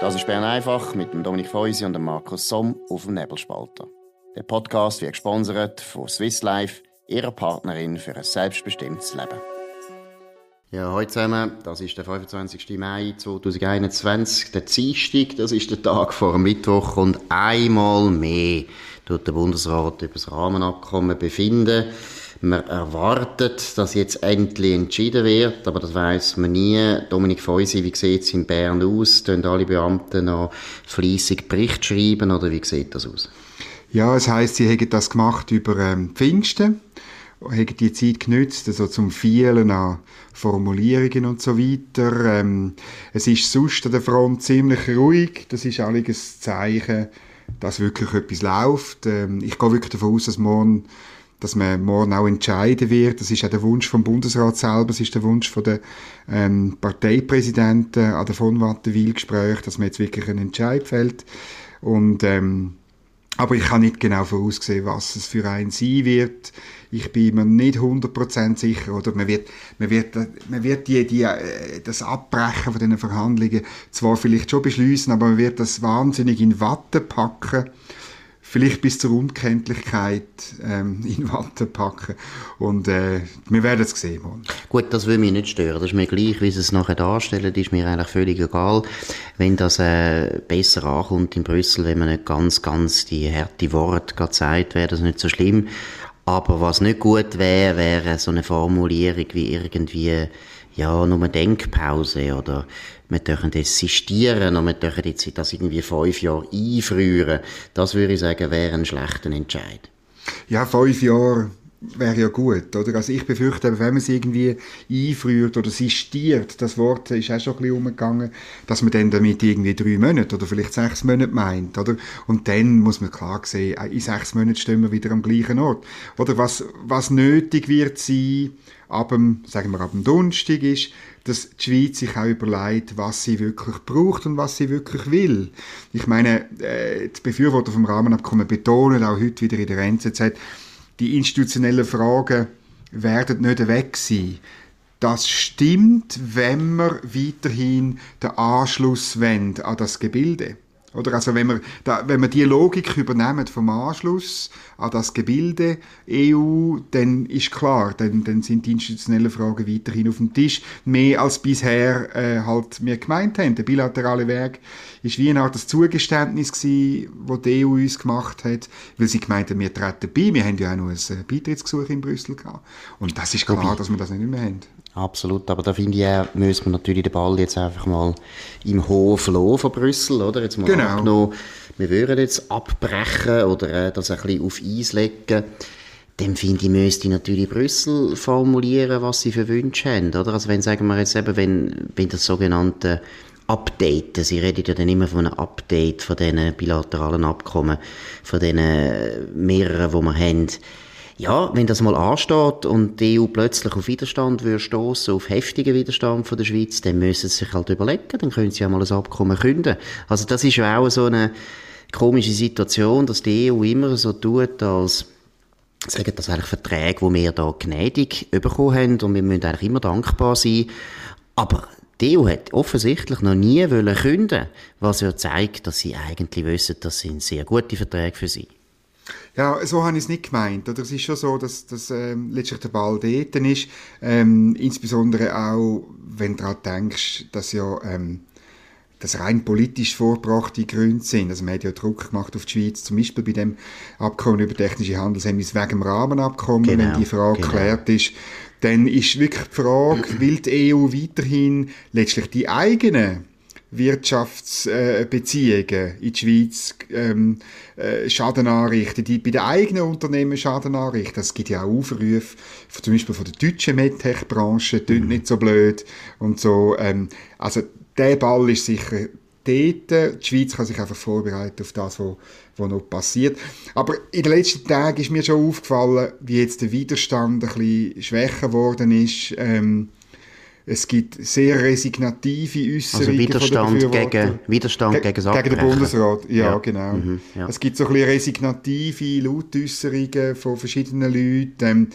Das ist Bern einfach mit dem Dominik Feusi und dem Markus Somm auf dem Nebelspalter. Der Podcast wird gesponsert von Swiss Life, ihrer Partnerin für ein selbstbestimmtes Leben. Ja, heute zusammen, das ist der 25. Mai 2021, der Dienstag, das ist der Tag vor dem Mittwoch und einmal mehr tut der Bundesrat über das Rahmenabkommen befinden. Man erwartet, dass jetzt endlich entschieden wird, aber das weiß man nie. Dominik Feusi, wie sieht es in Bern aus? Tun alle Beamten noch fleissig Bericht schreiben oder wie sieht das aus? Ja, es heißt, sie hätten das gemacht über ähm, Pfingsten, hätten die Zeit genützt, also zum vielen an Formulierungen und so weiter. Ähm, es ist sonst an der Front ziemlich ruhig. Das ist eigentlich ein Zeichen, dass wirklich etwas läuft. Ähm, ich gehe wirklich davon aus, dass morgen dass man morgen auch entscheiden wird. Das ist auch der Wunsch vom Bundesrat selber, das ist der Wunsch von der ähm, Parteipräsidenten an der von Wattenwil-Gespräch, dass man jetzt wirklich einen Entscheid fällt. Und ähm, aber ich kann nicht genau voraussehen, was es für einen sein wird. Ich bin mir nicht 100% sicher. Oder man wird, man wird, man wird die, die, äh, das Abbrechen von diesen Verhandlungen zwar vielleicht schon beschließen, aber man wird das wahnsinnig in Watte packen vielleicht bis zur Unkenntlichkeit ähm, in Watte packen. Und äh, wir werden es sehen. Morgen. Gut, das will mich nicht stören. Das ist mir gleich, wie sie es nachher darstellen, ist mir eigentlich völlig egal. Wenn das äh, besser ankommt in Brüssel, wenn man nicht ganz, ganz die harte Worte sagt, wäre das nicht so schlimm. Aber was nicht gut wäre, wäre so eine Formulierung wie irgendwie ja, nur eine Denkpause oder wir dürfen sistieren und wir dürfen jetzt das irgendwie fünf Jahre einfrieren. Das würde ich sagen, wäre ein schlechter Entscheid. Ja, fünf Jahre wäre ja gut, oder? Also ich befürchte, wenn man es irgendwie einfriert oder sistiert, das Wort ist auch schon ein bisschen umgegangen, dass man dann damit irgendwie drei Monate oder vielleicht sechs Monate meint, oder? Und dann muss man klar sehen, in sechs Monaten stehen wir wieder am gleichen Ort. Oder was, was nötig wird sein, ab dem, sagen wir, ab dem Donnerstag ist, dass die Schweiz sich auch überlegt, was sie wirklich braucht und was sie wirklich will. Ich meine, äh, die Befürworter vom Rahmenabkommen betonen auch heute wieder in der NZZ, die institutionellen Fragen werden nicht weg sein. Das stimmt, wenn wir weiterhin den Anschluss an das Gebilde. Oder also wenn wir, da, wenn wir die Logik übernehmen vom Anschluss an das Gebilde EU, dann ist klar, dann, dann sind die institutionellen Fragen weiterhin auf dem Tisch. Mehr als bisher äh, halt wir gemeint haben. Der bilaterale Weg ist wie eine Art das Zugeständnis gewesen, das die EU uns gemacht hat, weil sie gemeint haben, wir treten bei. Wir haben ja auch noch ein äh, Beitrittsgesuch in Brüssel gehabt. Und das ist klar, dass wir das nicht mehr haben. Absolut, aber da finde ich auch, müssen wir natürlich den Ball jetzt einfach mal im Hof von Brüssel, oder? Jetzt mal genau. angenommen, wir würden jetzt abbrechen oder äh, das ein bisschen auf Eis legen. Dann finde ich, müsste natürlich Brüssel formulieren, was sie für Wünsche haben, oder? Also wenn, sagen wir jetzt eben, wenn, wenn das sogenannte Updaten, sie reden ja dann immer von einem Update von diesen bilateralen Abkommen, von diesen mehreren, die wir haben, ja, wenn das mal ansteht und die EU plötzlich auf Widerstand würde stoßen, auf heftigen Widerstand von der Schweiz, dann müssen sie sich halt überlegen, dann können sie ja mal ein Abkommen künden. Also das ist ja auch so eine komische Situation, dass die EU immer so tut, als sagen das eigentlich Verträge, die wir da gnädig bekommen haben und wir müssen eigentlich immer dankbar sein. Aber die EU hat offensichtlich noch nie wollen künden, was ja zeigt, dass sie eigentlich wissen, das sind sehr gute Verträge für sie. Ja, so habe ich es nicht gemeint. Oder es ist schon so, dass, dass ähm, letztlich der Ball dort ist. Ähm, insbesondere auch, wenn du daran denkst, dass ja ähm, das rein politisch vorgebrachte Gründe sind. Also man hat ja Druck gemacht auf die Schweiz, zum Beispiel bei dem Abkommen über technische Handelshemmnisse wegen dem Rahmenabkommen, genau, wenn die Frage genau. geklärt ist. Dann ist wirklich die Frage, will die EU weiterhin letztlich die eigenen Wirtschaftsbeziehungen in die Schweiz ähm, äh, Schaden anrichten, die bei den eigenen Unternehmen Schaden anrichten. Es gibt ja auch Aufrufe, zum Beispiel von der deutschen MedTech-Branche, mhm. nicht so blöd und so. Ähm, also der Ball ist sicher dort. Die Schweiz kann sich einfach vorbereiten auf das, was, was noch passiert. Aber in den letzten Tagen ist mir schon aufgefallen, wie jetzt der Widerstand ein bisschen schwächer geworden ist. Ähm, Es gibt sehr resignative Äußerungen also Widerstand gegen Widerstand Ge gegen, gegen den Bundesrat. Ja, ja. genau. Mhm, ja. Es gibt so ein bisschen resignative Lautäußerungen von verschiedenen Leuten. Ähm,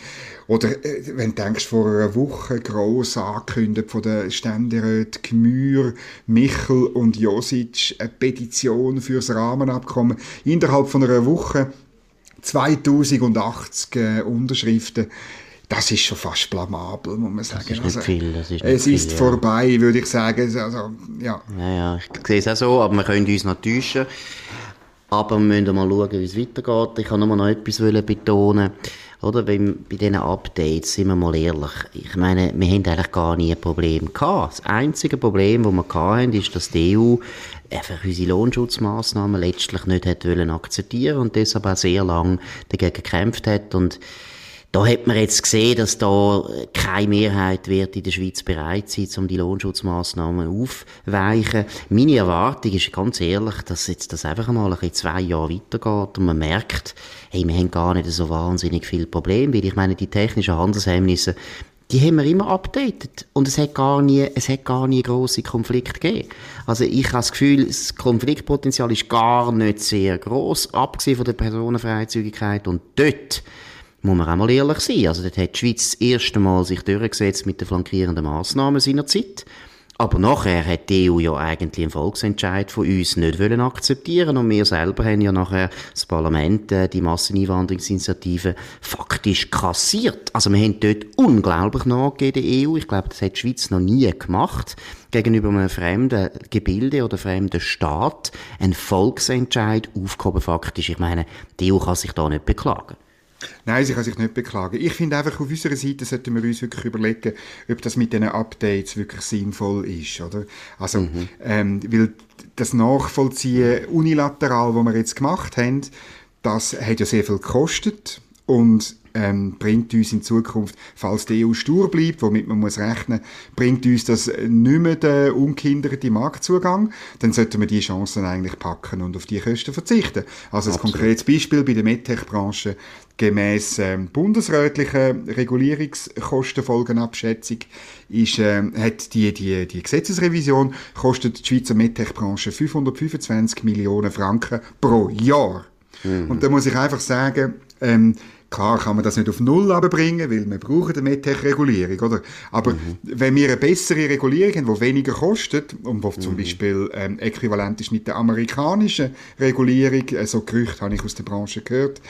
oder äh, wenn du denkst, vor einer Woche gross angekündigt von den Ständeräten Gmür, Michel und Josic eine Petition fürs Rahmenabkommen. Innerhalb von einer Woche 2080 äh, Unterschriften das ist schon fast blamabel, muss man sagen. Das ist nicht also, viel. Das ist es ist viel, vorbei, ja. würde ich sagen. Also, ja. Ja, ja, ich sehe es auch so, aber wir können uns noch täuschen. Aber wir müssen mal schauen, wie es weitergeht. Ich kann noch mal etwas betonen. Oder, wenn, bei diesen Updates, sind wir mal ehrlich, ich meine, wir haben eigentlich gar nie ein Problem gehabt. Das einzige Problem, das wir hatten, ist, dass die EU einfach unsere Lohnschutzmaßnahmen letztlich nicht hat wollen akzeptieren und deshalb auch sehr lange dagegen gekämpft hat und da hat man jetzt gesehen, dass da keine Mehrheit wird in der Schweiz bereit sein, um die Lohnschutzmaßnahmen aufweichen. Meine Erwartung ist ganz ehrlich, dass jetzt das einfach mal ein zwei Jahre weitergeht und man merkt, hey, wir haben gar nicht so wahnsinnig viele Probleme, weil ich meine, die technischen Handelshemmnisse, die haben wir immer updated. Und es hat gar nie, es hat gar nie grosse Konflikte gegeben. Also ich habe das Gefühl, das Konfliktpotenzial ist gar nicht sehr groß, abgesehen von der Personenfreizügigkeit. Und dort muss man auch mal ehrlich sein. Also dort hat die Schweiz das erste Mal sich durchgesetzt mit den flankierenden Massnahmen seiner Zeit. Aber nachher hat die EU ja eigentlich einen Volksentscheid von uns nicht wollen akzeptieren und wir selber haben ja nachher das Parlament äh, die Masseneinwanderungsinitiative faktisch kassiert. Also wir haben dort unglaublich nachgegeben der EU. Ich glaube, das hat die Schweiz noch nie gemacht gegenüber einem fremden Gebilde oder fremden Staat einen Volksentscheid aufgehoben faktisch. Ich meine, die EU kann sich da nicht beklagen. Nein, sie kann sich nicht beklagen. Ich finde einfach, auf unserer Seite sollten wir uns wirklich überlegen, ob das mit diesen Updates wirklich sinnvoll ist, oder? Also, mhm. ähm, weil das Nachvollziehen unilateral, was wir jetzt gemacht haben, das hat ja sehr viel gekostet und ähm, bringt uns in Zukunft, falls die EU stur bleibt, womit man muss rechnen, bringt uns das nicht mehr den ungehinderten Marktzugang, dann sollten wir die Chancen eigentlich packen und auf die Kosten verzichten. Also ein konkretes Beispiel bei der MedTech-Branche, gemäß ähm, bundesrätlichen Regulierungskostenfolgenabschätzung ist, äh, hat die, die, die Gesetzesrevision kostet die Schweizer MedTech-Branche 525 Millionen Franken pro Jahr. Mhm. Und da muss ich einfach sagen, ähm, Klar kann man das nicht auf Null bringen, weil wir brauchen eine MedTech-Regulierung, oder? Aber mhm. wenn wir eine bessere Regulierung haben, die weniger kostet und die mhm. zum Beispiel ähm, äquivalent ist mit der amerikanischen Regulierung, äh, so Gerüchte habe ich aus der Branche gehört,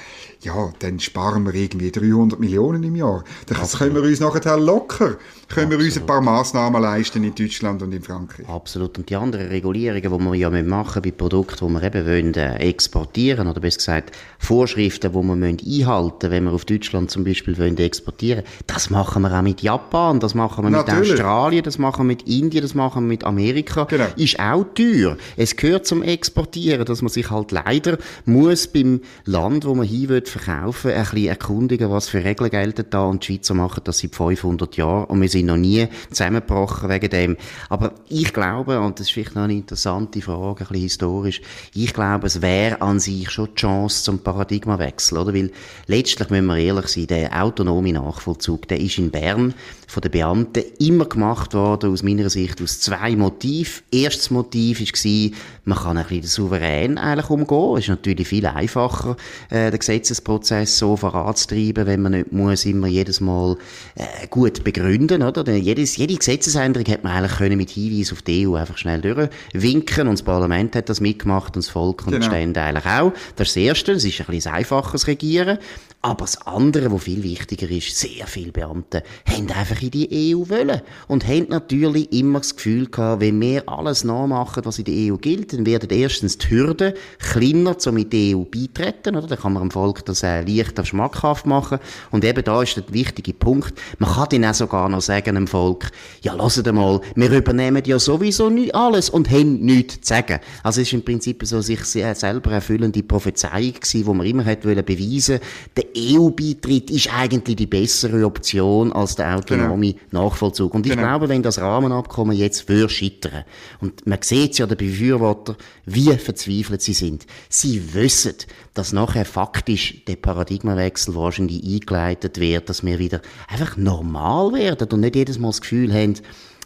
ja, dann sparen wir irgendwie 300 Millionen im Jahr. Das können wir uns nachher locker, können wir uns ein paar Massnahmen leisten in Deutschland und in Frankreich. Absolut. Und die anderen Regulierungen, die wir ja machen bei Produkten, die wir eben wollen, äh, exportieren, oder besser gesagt, Vorschriften, die wir einhalten müssen, wenn wir auf Deutschland zum Beispiel wollen exportieren das machen wir auch mit Japan, das machen wir mit Natürlich. Australien, das machen wir mit Indien, das machen wir mit Amerika. Genau. Ist auch teuer. Es gehört zum Exportieren, dass man sich halt leider muss beim Land, wo man hin will, verkaufen, ein bisschen erkundigen, was für Regeln gelten da und die Schweizer machen das seit 500 Jahren und wir sind noch nie zusammengebrochen wegen dem. Aber ich glaube, und das ist vielleicht noch eine interessante Frage, ein bisschen historisch, ich glaube, es wäre an sich schon die Chance zum Paradigmawechsel, oder? Weil letztlich müssen wir ehrlich sein, der autonome Nachvollzug, der ist in Bern von den Beamten immer gemacht worden, aus meiner Sicht, aus zwei Motiven. Erstes Motiv war, man kann ein bisschen souverän eigentlich umgehen. Es ist natürlich viel einfacher, äh, den Gesetzesprozess so voranzutreiben, wenn man nicht muss immer jedes Mal äh, gut begründen, oder? Denn jedes, jede Gesetzesänderung hat man eigentlich können mit Hinweis auf die EU einfach schnell durchwinken und das Parlament hat das mitgemacht und das Volk und genau. die Stände eigentlich auch. Das ist das Erste, es ist ein bisschen einfaches Regieren. Aber das andere, was viel wichtiger ist, sehr viele Beamte haben einfach in die EU wollen. Und haben natürlich immer das Gefühl gehabt, wenn wir alles nachmachen, was in der EU gilt, dann werden erstens die Hürden kleiner, um in die EU beitreten, oder? Dann kann man dem Volk das äh, leichter schmackhaft machen. Und eben da ist der wichtige Punkt. Man kann dann auch sogar noch sagen, dem Volk, ja, lasst mal, wir übernehmen ja sowieso nicht alles und haben nichts zu sagen. Also es ist im Prinzip so sich selber erfüllende Prophezeiung gewesen, wo man immer hat beweisen wollte, EU-Beitritt ist eigentlich die bessere Option als der autonome genau. Nachvollzug. Und ich genau. glaube, wenn das Rahmenabkommen jetzt würde scheitern, und man sieht ja den Befürworter, wie verzweifelt sie sind. Sie wissen, dass nachher faktisch der Paradigmawechsel wahrscheinlich eingeleitet wird, dass wir wieder einfach normal werden und nicht jedes Mal das Gefühl haben,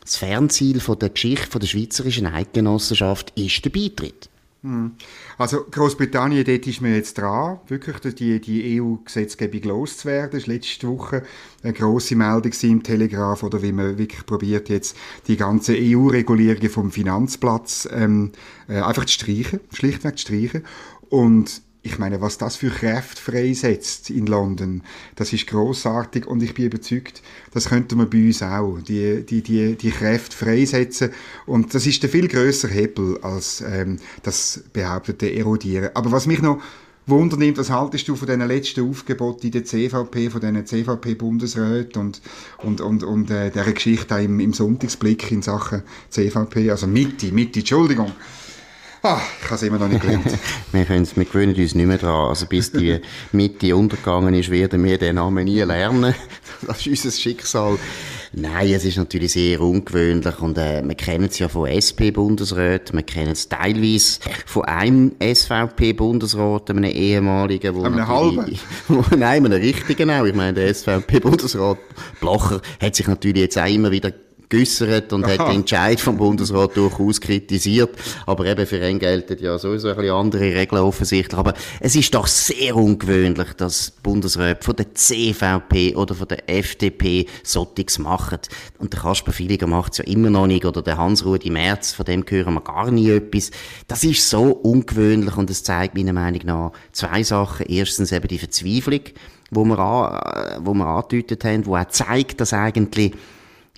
das Fernziel von der Geschichte von der schweizerischen Eidgenossenschaft ist der Beitritt. Hm. Also Großbritannien, dort ist man jetzt dran, wirklich die, die EU-Gesetzgebung loszuwerden. Das war letzte Woche eine grosse Meldung im Telegraph, oder wie man wirklich probiert, jetzt die ganze EU-Regulierungen vom Finanzplatz ähm, äh, einfach zu streichen, schlichtweg zu streichen. Und ich meine, was das für Kräfte freisetzt in London, das ist großartig und ich bin überzeugt, das könnte man bei uns auch, die, die, die, die Kräfte freisetzen und das ist der viel größere Hebel als ähm, das behauptete Erodieren. Aber was mich noch wundernimmt, was haltest du von diesen letzten Aufgeboten in der CVP, von diesen CVP-Bundesräten und, und, und, und äh, dieser Geschichte im, im Sonntagsblick in Sachen CVP, also Mitte, Mitte, Entschuldigung. Ah, ich habe es immer noch nicht gelernt. wir, wir gewöhnen uns nicht mehr daran. Also bis die Mitte untergegangen ist, werden wir den Namen nie lernen. Das ist unser Schicksal. Nein, es ist natürlich sehr ungewöhnlich und äh, wir kennen es ja von SP-Bundesräten, wir kennen es teilweise von einem SVP-Bundesrat, einem ehemaligen, wo einem halben? nein, einem richtigen auch. Ich meine, der SVP-Bundesrat Blocher hat sich natürlich jetzt auch immer wieder geäussert und Aha. hat den Entscheid vom Bundesrat durchaus kritisiert. Aber eben für ihn gelten ja sowieso ein bisschen andere Regeln offensichtlich. Aber es ist doch sehr ungewöhnlich, dass Bundesräte von der CVP oder von der FDP Sottix machen. Und der Kasper Filiger macht es ja immer noch nicht. Oder der Hans-Rudi Merz, von dem hören wir gar nie etwas. Das ist so ungewöhnlich und es zeigt meiner Meinung nach zwei Sachen. Erstens eben die Verzweiflung, wo wir, an, wo wir angedeutet haben, wo auch zeigt, dass eigentlich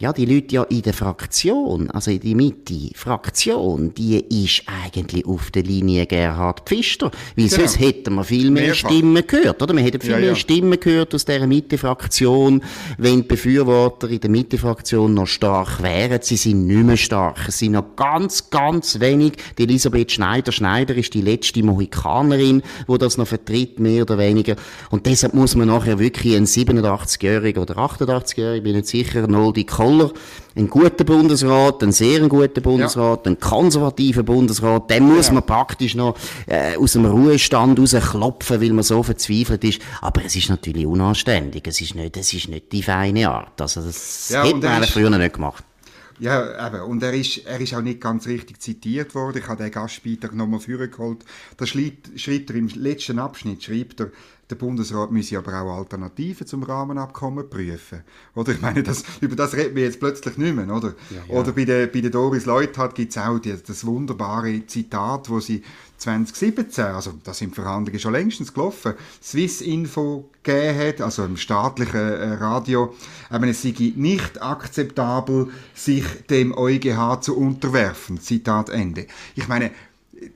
ja, die Leute ja in der Fraktion, also in die Mitte, Fraktion, die ist eigentlich auf der Linie Gerhard Pfister. Weil genau. sonst hätten wir viel mehr Mehrfach. Stimmen gehört, oder? Wir hätten viel ja, mehr ja. Stimmen gehört aus dieser Mitte-Fraktion, wenn die Befürworter in der Mitte-Fraktion noch stark wären. Sie sind nicht mehr stark. Es sind noch ganz, ganz wenig. Die Elisabeth Schneider, Schneider ist die letzte Mohikanerin, wo das noch vertritt, mehr oder weniger. Und deshalb muss man nachher wirklich einen 87-Jährigen oder 88-Jährigen, bin nicht sicher, Noldi Kohl Koller, ein guter Bundesrat, ein sehr guter Bundesrat, ja. ein konservativer Bundesrat, dem muss ja. man praktisch noch äh, aus dem Ruhestand rausklopfen, weil man so verzweifelt ist. Aber es ist natürlich unanständig. Es ist nicht, es ist nicht die feine Art. Also das ja, hätte man früher nicht gemacht. Ja, eben. Und er ist, er ist auch nicht ganz richtig zitiert worden. Ich habe den Gastbeitrag nochmal vorgeholt. Da schreibt, schreibt er im letzten Abschnitt, schreibt er, der Bundesrat müsse aber auch Alternativen zum Rahmenabkommen prüfen. Oder ich meine, das, über das reden wir jetzt plötzlich nicht mehr, oder? Ja, ja. Oder bei der, bei der Doris Leuthard gibt es auch die, das wunderbare Zitat, wo sie 2017, also da sind Verhandlungen schon längstens gelaufen, Swiss Info gegeben hat, also im staatlichen äh, Radio, aber es sei nicht akzeptabel, sich dem EuGH zu unterwerfen. Zitat Ende. Ich meine,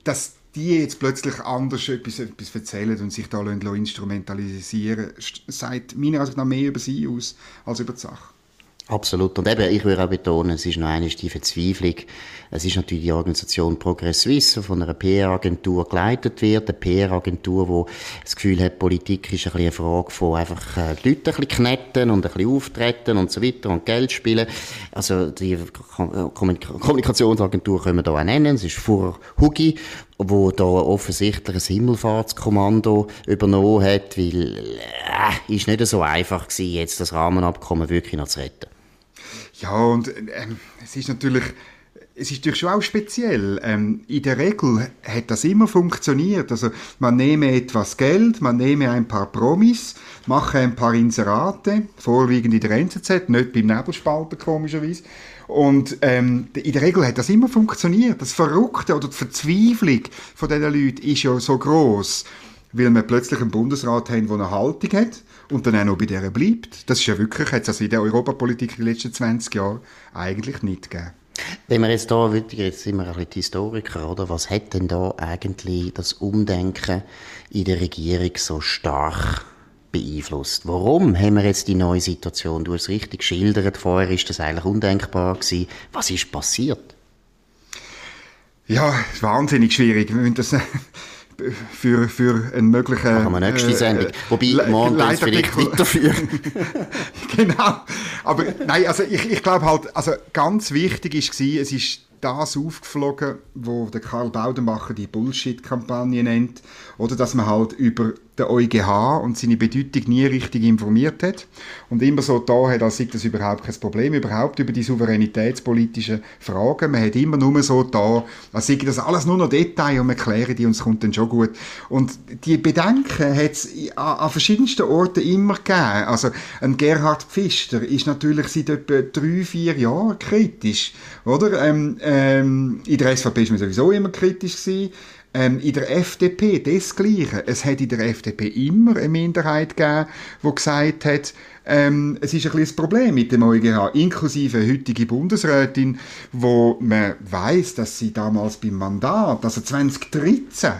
das, die jetzt plötzlich anders etwas, etwas erzählen und sich da instrumentalisieren, sagt meiner Ansicht nach mehr über sie aus als über die Sache. Absolut. Und eben, ich würde auch betonen, es ist noch eine die Verzweiflung. Es ist natürlich die Organisation Progress Suisse, von einer PR-Agentur geleitet wird. Eine PR-Agentur, die das Gefühl hat, Politik ist ein bisschen eine Frage von einfach äh, die Leute ein bisschen knetten und ein bisschen auftreten und so weiter und Geld spielen. Also, die Kommunikationsagentur können wir hier auch nennen. Es ist vor Hugi, wo da offensichtlich ein Himmelfahrtskommando übernommen hat, weil äh, ist nicht so einfach gewesen, jetzt das Rahmenabkommen wirklich noch zu retten. Ja, und ähm, es ist natürlich es ist natürlich schon auch speziell. Ähm, in der Regel hat das immer funktioniert. Also man nehme etwas Geld, man nehme ein paar Promis, mache ein paar Inserate, vorwiegend in der NZZ, nicht beim Nebelspalter komischerweise. Und ähm, in der Regel hat das immer funktioniert. Das Verrückte oder die Verzweiflung von diesen Leuten ist ja so groß, weil wir plötzlich einen Bundesrat haben, der eine Haltung hat und dann auch noch bei der bleibt. Das ist ja wirklich, hat es also in der Europapolitik in den letzten 20 Jahren eigentlich nicht gegeben. Wenn wir jetzt da, jetzt sind wir ein bisschen Historiker, oder? Was hat denn da eigentlich das Umdenken in der Regierung so stark beeinflusst? Warum haben wir jetzt die neue Situation? Du hast es richtig geschildert, vorher ist das eigentlich undenkbar gewesen. Was ist passiert? Ja, wahnsinnig schwierig. Wir müssen das für, für einen möglichen... Machen wir nächste äh, Sendung. Wobei, morgen Le vielleicht weiterführen. genau. Aber nein, also ich, ich glaube halt, also ganz wichtig war, es ist das aufgeflogen, wo der Karl Baudenbacher die Bullshit-Kampagne nennt, oder dass man halt über den EuGH und seine Bedeutung nie richtig informiert hat und immer so da hat, als sei das überhaupt kein Problem, überhaupt über die souveränitätspolitischen Fragen. Man hat immer nur so da, als sei das alles nur noch Detail und wir klären die und es kommt dann schon gut. Und die Bedenken hat es an, an, verschiedensten Orten immer gegeben. Also ein Gerhard Pfister ist natürlich seit etwa drei, vier Jahren kritisch, oder? Ähm, ähm, in der SVP ist man sowieso immer kritisch gewesen. Ähm, in der FDP desgleichen. Es hat in der FDP immer eine Minderheit gegeben, die gesagt hat, ähm, es ist ein bisschen Problem mit dem EuGH, inklusive heutige Bundesrätin, wo man weiß, dass sie damals beim Mandat, also 2013,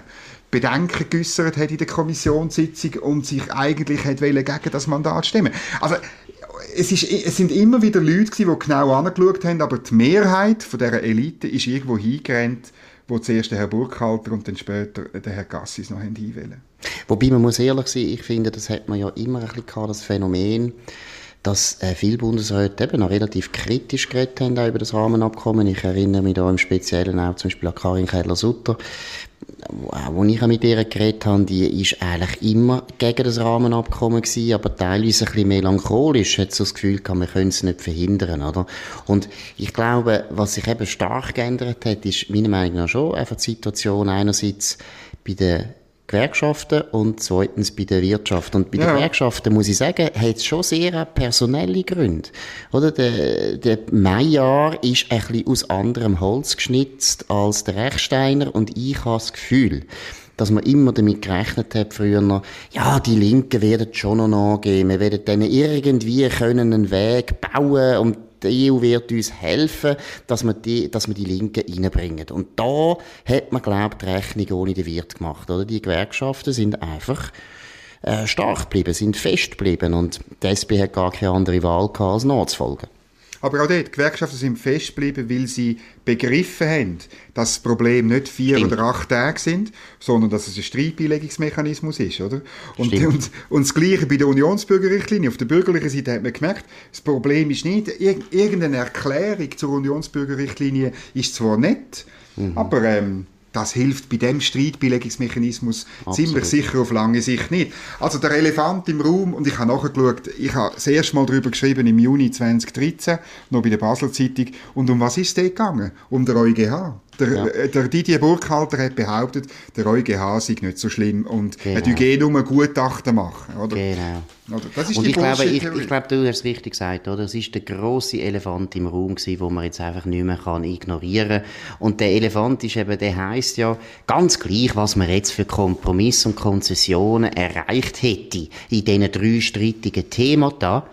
Bedenken geäußert hat in der Kommissionssitzung und sich eigentlich hat gegen das Mandat stimmen. Also es, ist, es sind immer wieder Leute gewesen, die genau angeschaut haben, aber die Mehrheit von dieser Elite ist irgendwo hingerannt wo zuerst der Herr Burkhalter und dann später der Herr Gassis noch einwählen Wobei man muss ehrlich sein, ich finde, das hat man ja immer ein bisschen gehabt, das Phänomen, dass äh, viele Bundesräte eben noch relativ kritisch geredet haben über das Rahmenabkommen. Ich erinnere mich da im Speziellen auch zum Beispiel an Karin Keller-Sutter, wo ich auch mit ihr geredet habe, die ist eigentlich immer gegen das Rahmenabkommen gewesen, aber teilweise ein bisschen melancholisch, hat so das Gefühl gehabt, wir können es nicht verhindern, oder? Und ich glaube, was sich eben stark geändert hat, ist meiner Meinung nach schon einfach die Situation einerseits bei den Gewerkschaften und zweitens bei der Wirtschaft. Und bei ja. den Gewerkschaften, muss ich sagen, hat es schon sehr personelle Gründe. Oder? Der, der Meijer ist ein bisschen aus anderem Holz geschnitzt als der Rechsteiner und ich habe das Gefühl, dass man immer damit gerechnet hat früher, ja, die Linken werden schon noch nachgeben, wir werden denen irgendwie können einen Weg bauen und die EU wird uns helfen, dass wir die, dass wir die Linken reinbringen. Und da hat man, glaube ich, die Rechnung ohne den Wirt gemacht, oder? Die Gewerkschaften sind einfach äh, stark geblieben, sind fest geblieben und die SP hat gar keine andere Wahl gehabt, als nachzufolgen. Aber auch dort, die Gewerkschaften sind festgeblieben, weil sie begriffen haben, dass das Problem nicht vier Stimmt. oder acht Tage sind, sondern dass es ein Streitbeilegungsmechanismus ist, oder? Und, und, und, das Gleiche bei der Unionsbürgerrichtlinie. Auf der bürgerlichen Seite hat man gemerkt, das Problem ist nicht, irgendeine Erklärung zur Unionsbürgerrichtlinie ist zwar nett, mhm. aber ähm, das hilft bei dem Streitbeilegungsmechanismus ziemlich sicher auf lange Sicht nicht. Also der Elefant im Raum, und ich habe nachgeschaut, ich habe das erste Mal darüber geschrieben im Juni 2013, noch bei der Basel Zeitung, und um was ist es gegangen? Um den EuGH. Der, ja. Äh, der Didier Burkhalter hat behauptet, der EuGH sei nicht so schlimm und genau. er tue nur Gutachten machen. Oder? Genau. Oder? Das ist und die ich glaube, ich, ich, glaube, du hast es richtig gesagt, oder? Es ist der große Elefant im Raum gewesen, wo man jetzt einfach nicht mehr kann ignorieren kann. Und der Elefant ist eben, der heißt ja, ganz gleich, was man jetzt für Kompromisse und Konzessionen erreicht hätte in diesen drei streitigen Themen da,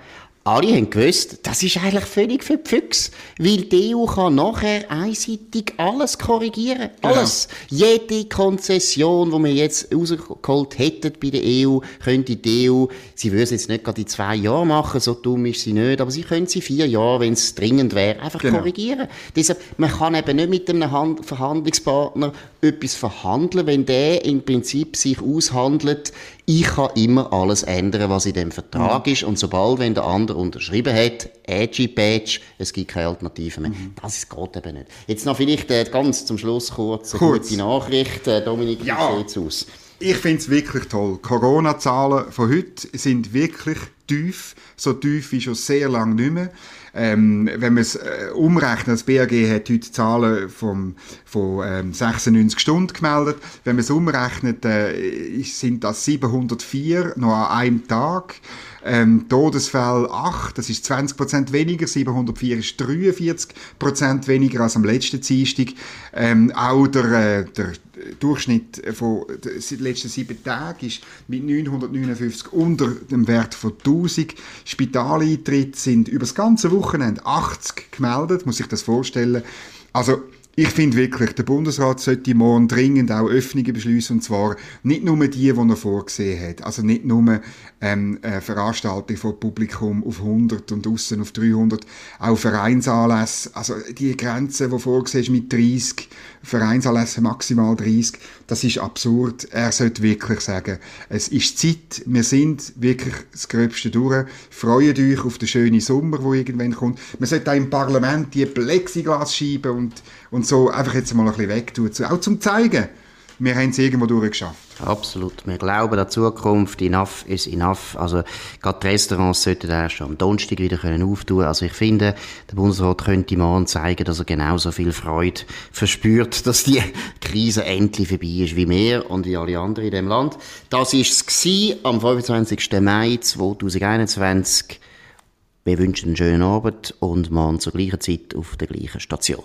alle haben gewusst, das ist eigentlich völlig für die Füchse. Weil die EU kann nachher einseitig alles korrigieren. Genau. Alles. Genau. Jede Konzession, die wir jetzt rausgeholt hätten bei der EU, könnte die EU, sie würde es jetzt nicht gerade in zwei Jahren machen, so dumm ist sie nicht, aber sie könnte sie vier Jahre, wenn es dringend wäre, einfach genau. korrigieren. Deshalb, man kann eben nicht mit einem Hand Verhandlungspartner etwas verhandeln, wenn der im Prinzip sich aushandelt, ich kann immer alles ändern, was in dem Vertrag mhm. ist. Und sobald, wenn der andere unterschrieben hat, edgy badge, es gibt keine Alternative mehr. Mhm. Das geht eben nicht. Jetzt noch vielleicht äh, ganz zum Schluss kurz eine kurz. gute Nachricht. Äh, Dominik, ja. wie sieht's aus? Ich finde es wirklich toll. Corona-Zahlen von heute sind wirklich tief, so tief wie schon sehr lange nicht mehr. Ähm, wenn man es äh, umrechnet, das BAG hat heute Zahlen vom, von ähm, 96 Stunden gemeldet. Wenn man es umrechnet, äh, sind das 704 noch an einem Tag. Ähm, Todesfälle 8, das ist 20% weniger, 704 ist 43% weniger als am letzten Dienstag. Ähm, auch der, äh, der Durchschnitt von den letzten sieben Tagen ist mit 959 unter dem Wert von 1000. Spitaleintritte sind über das ganze Wochenende 80 gemeldet, muss ich das vorstellen. Also ich finde wirklich, der Bundesrat sollte morgen dringend auch Öffnungen beschließen, und zwar nicht nur die, die er vorgesehen hat. Also nicht nur ähm, Veranstaltungen von Publikum auf 100 und außen auf 300, auch Vereinsanlässe. Also die Grenze, die vorgesehen ist mit 30, Vereinsanlässe maximal 30, das ist absurd. Er sollte wirklich sagen, es ist Zeit, wir sind wirklich das Gröbste durch. Freut euch auf den schönen Sommer, der irgendwann kommt. Man sollte auch im Parlament die Plexiglasscheiben und, und so einfach jetzt mal ein bisschen wegtun. Auch zum zeigen, wir haben es irgendwo durchgeschafft. Absolut. Wir glauben an Zukunft. Enough is enough. Also, gerade die Restaurants sollten erst am Donnerstag wieder können auftun. Also, ich finde, der Bundesrat könnte morgen zeigen, dass er genauso viel Freude verspürt, dass die Krise endlich vorbei ist wie wir und wie alle anderen in dem Land. Das war es am 25. Mai 2021. Wir wünschen einen schönen Abend und morgen zur gleichen Zeit auf der gleichen Station.